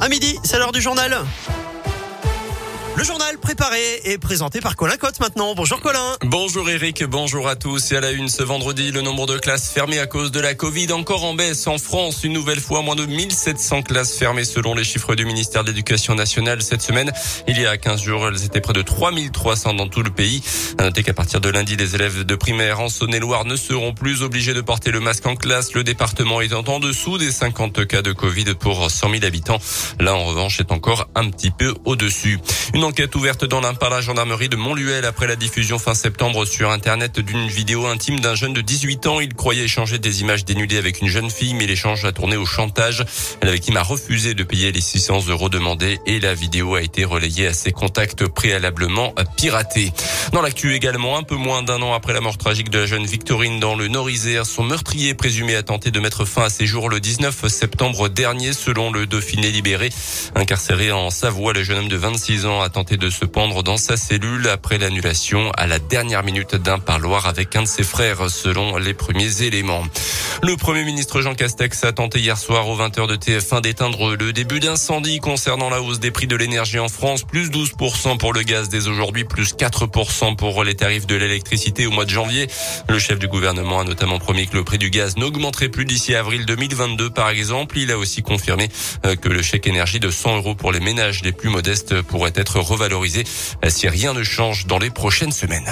à midi, c'est l'heure du journal. Le journal préparé et présenté par Colin Cotte maintenant. Bonjour Colin. Bonjour Eric, bonjour à tous. Et à la une ce vendredi, le nombre de classes fermées à cause de la Covid encore en baisse en France. Une nouvelle fois, moins de 1700 classes fermées selon les chiffres du ministère de l'Éducation nationale cette semaine. Il y a 15 jours, elles étaient près de 3300 dans tout le pays. À noter qu'à partir de lundi, les élèves de primaire en Saône-et-Loire ne seront plus obligés de porter le masque en classe. Le département étant en dessous des 50 cas de Covid pour 100 000 habitants. Là, en revanche, est encore un petit peu au-dessus. Enquête ouverte dans l'un par la gendarmerie de Montluel après la diffusion fin septembre sur Internet d'une vidéo intime d'un jeune de 18 ans. Il croyait échanger des images dénudées avec une jeune fille, mais l'échange a tourné au chantage. La victime a refusé de payer les 600 euros demandés et la vidéo a été relayée à ses contacts préalablement piratés. Dans l'actu également, un peu moins d'un an après la mort tragique de la jeune Victorine dans le Nord-Isère, son meurtrier présumé a tenté de mettre fin à ses jours le 19 septembre dernier, selon le Dauphiné libéré. Incarcéré en Savoie, le jeune homme de 26 ans a tenté de se pendre dans sa cellule après l'annulation à la dernière minute d'un parloir avec un de ses frères, selon les premiers éléments. Le Premier ministre Jean Castex a tenté hier soir aux 20h de TF1 d'éteindre le début d'incendie concernant la hausse des prix de l'énergie en France, plus 12% pour le gaz dès aujourd'hui, plus 4% pour les tarifs de l'électricité au mois de janvier. Le chef du gouvernement a notamment promis que le prix du gaz n'augmenterait plus d'ici avril 2022 par exemple. Il a aussi confirmé euh, que le chèque énergie de 100 euros pour les ménages les plus modestes pourrait être revalorisé si rien ne change dans les prochaines semaines.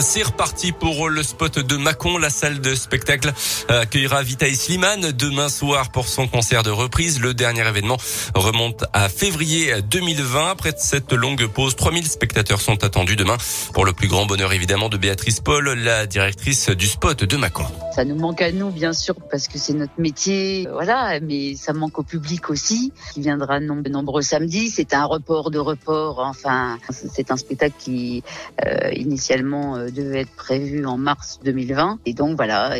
C'est reparti pour le spot de Macon. La salle de spectacle accueillera Vitaï Slimane demain soir pour son concert de reprise. Le dernier événement remonte à février 2020. Après cette longue pause, 3000 spectateurs sont attendus demain pour le plus grand bonheur évidemment de Béatrice Paul, la directrice du spot de Macon. Ça nous manque à nous, bien sûr, parce que c'est notre métier, voilà, mais ça manque au public aussi, qui viendra de nombreux samedis. C'est un report de report, enfin, c'est un spectacle qui, euh, initialement, euh, devait être prévu en mars 2020. Et donc voilà,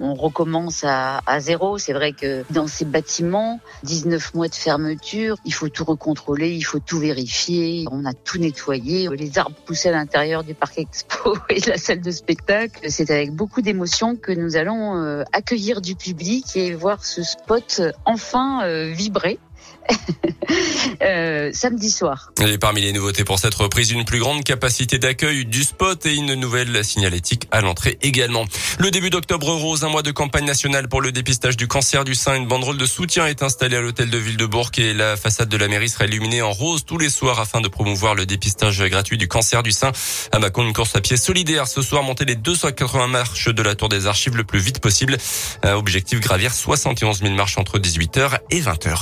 on, recommence à, à zéro. C'est vrai que dans ces bâtiments, 19 mois de fermeture, il faut tout recontrôler, il faut tout vérifier. On a tout nettoyé. Les arbres poussaient à l'intérieur du parc expo et de la salle de spectacle. C'est avec beaucoup d'émotion que nous allons euh, accueillir du public et voir ce spot enfin euh, vibrer. euh, samedi soir. Et parmi les nouveautés pour cette reprise, une plus grande capacité d'accueil du spot et une nouvelle signalétique à l'entrée également. Le début d'octobre rose, un mois de campagne nationale pour le dépistage du cancer du sein. Une banderole de soutien est installée à l'hôtel de ville de Bourg et la façade de la mairie sera illuminée en rose tous les soirs afin de promouvoir le dépistage gratuit du cancer du sein. À Macon, une course à pied solidaire ce soir, monter les 280 marches de la tour des archives le plus vite possible. Objectif gravir 71 000 marches entre 18h et 20h.